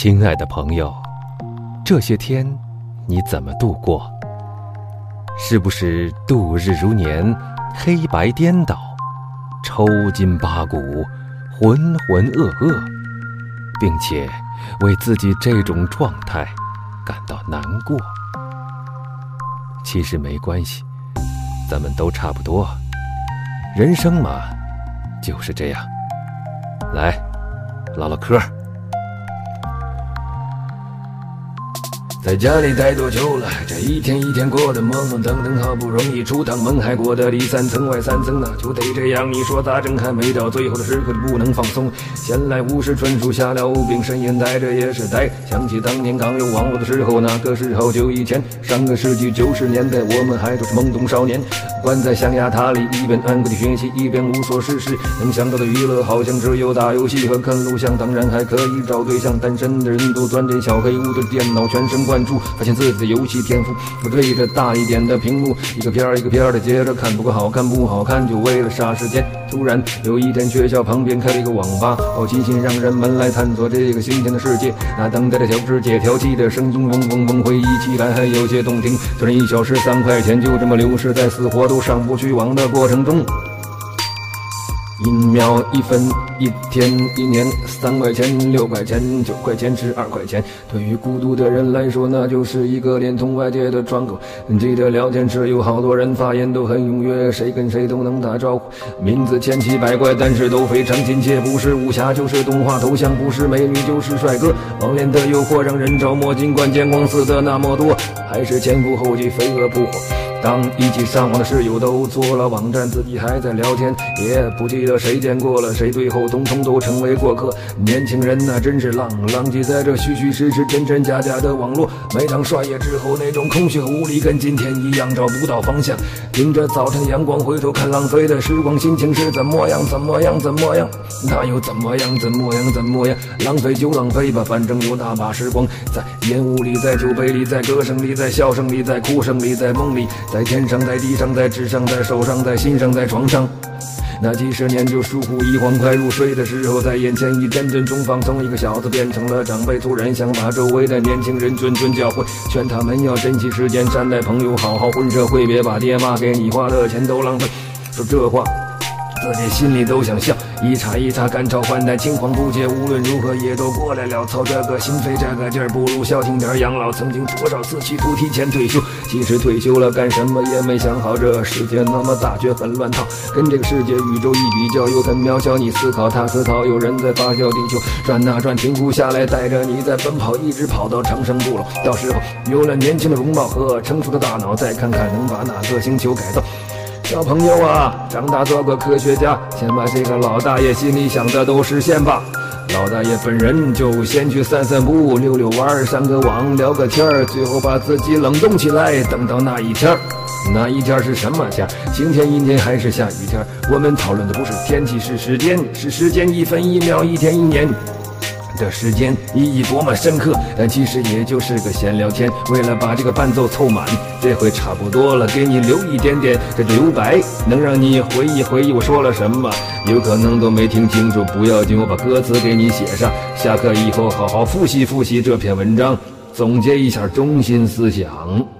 亲爱的朋友，这些天你怎么度过？是不是度日如年，黑白颠倒，抽筋扒骨，浑浑噩噩，并且为自己这种状态感到难过？其实没关系，咱们都差不多。人生嘛，就是这样。来，唠唠嗑。在家里待多久了？这一天一天过得懵懵懂懂，好不容易出趟门，还过得里三层外三层呢，就得这样。你说咋整？还没到最后的时刻你不能放松。闲来无事，纯属瞎聊，无病呻吟，待着也是呆。想起当年刚有网络的时候，那个时候就以前，上个世纪九十年代，我们还都是懵懂少年，关在象牙塔里，一边安规的学习，一边无所事事。能想到的娱乐好像只有打游戏和看录像，当然还可以找对象。单身的人都钻进小黑屋的电脑，全神贯注。发现自己的游戏天赋，我对着大一点的屏幕，一个片儿一个片儿的接着看，不过好看不好看，就为了杀时间。突然有一天，学校旁边开了一个网吧，好奇心让人们来探索这个新鲜的世界。那等待的小世界，调器的声音嗡嗡嗡，回忆起来还有些动听。虽然一小时三块钱就这么流逝在死活都上不去网的过程中。一秒一分一天一年，三块钱六块钱九块钱十二块钱，对于孤独的人来说，那就是一个连通外界的窗口。记得聊天时有好多人发言都很踊跃，谁跟谁都能打招呼，名字千奇百怪，但是都非常亲切。不是武侠就是动画头像，不是美女就是帅哥，网恋的诱惑让人着魔，尽管见光死的那么多，还是前赴后继飞蛾扑火。当一起上网的室友都做了网站，自己还在聊天，也不记得谁见过了谁，最后通通都成为过客。年轻人那真是浪，浪迹在这虚虚实实、真真假假的网络。每当刷夜之后，那种空虚和无力，跟今天一样找不到方向。迎着早晨的阳光，回头看浪费的时光，心情是怎么样？怎么样？怎么样？那又怎么样？怎么样？怎么样？浪费就浪费吧，反正有那把时光，在烟雾里，在酒杯里，在歌声里，在笑声里，在哭声里，在梦里。在天上，在地上，在纸上，在手上，在心上，在床上。那几十年就疏忽一晃，快入睡的时候，在眼前一阵阵中放从一个小子变成了长辈，突然想把周围的年轻人谆谆教诲，劝他们要珍惜时间，善待朋友，好好混社会，别把爹妈给你花的钱都浪费。说这话。自己心里都想笑，一茬一茬赶超换代，青黄不接，无论如何也都过来了。操这个心肺这个劲儿，不如消停点养老。曾经多少次企图提前退休，其实退休了干什么也没想好。这世界那么大，却很乱套，跟这个世界宇宙一比较，又很渺小。你思考，他思考，有人在发酵，地球转啊转，停不下来，带着你在奔跑，一直跑到长生不老。到时候有了年轻的容貌和成熟的大脑，再看看能把哪个星球改造。小朋友啊，长大做个科学家，先把这个老大爷心里想的都实现吧。老大爷本人就先去散散步、溜溜弯、上个网、聊个天儿，最后把自己冷冻起来，等到那一天儿。那一天是什么天？晴天、阴天还是下雨天？我们讨论的不是天气，是时间，是时间，一分一秒，一天一年。的时间意义多么深刻，但其实也就是个闲聊天。为了把这个伴奏凑满，这回差不多了，给你留一点点这留白，能让你回忆回忆我说了什么。有可能都没听清楚，不要紧，我把歌词给你写上。下课以后好好复习复习这篇文章，总结一下中心思想。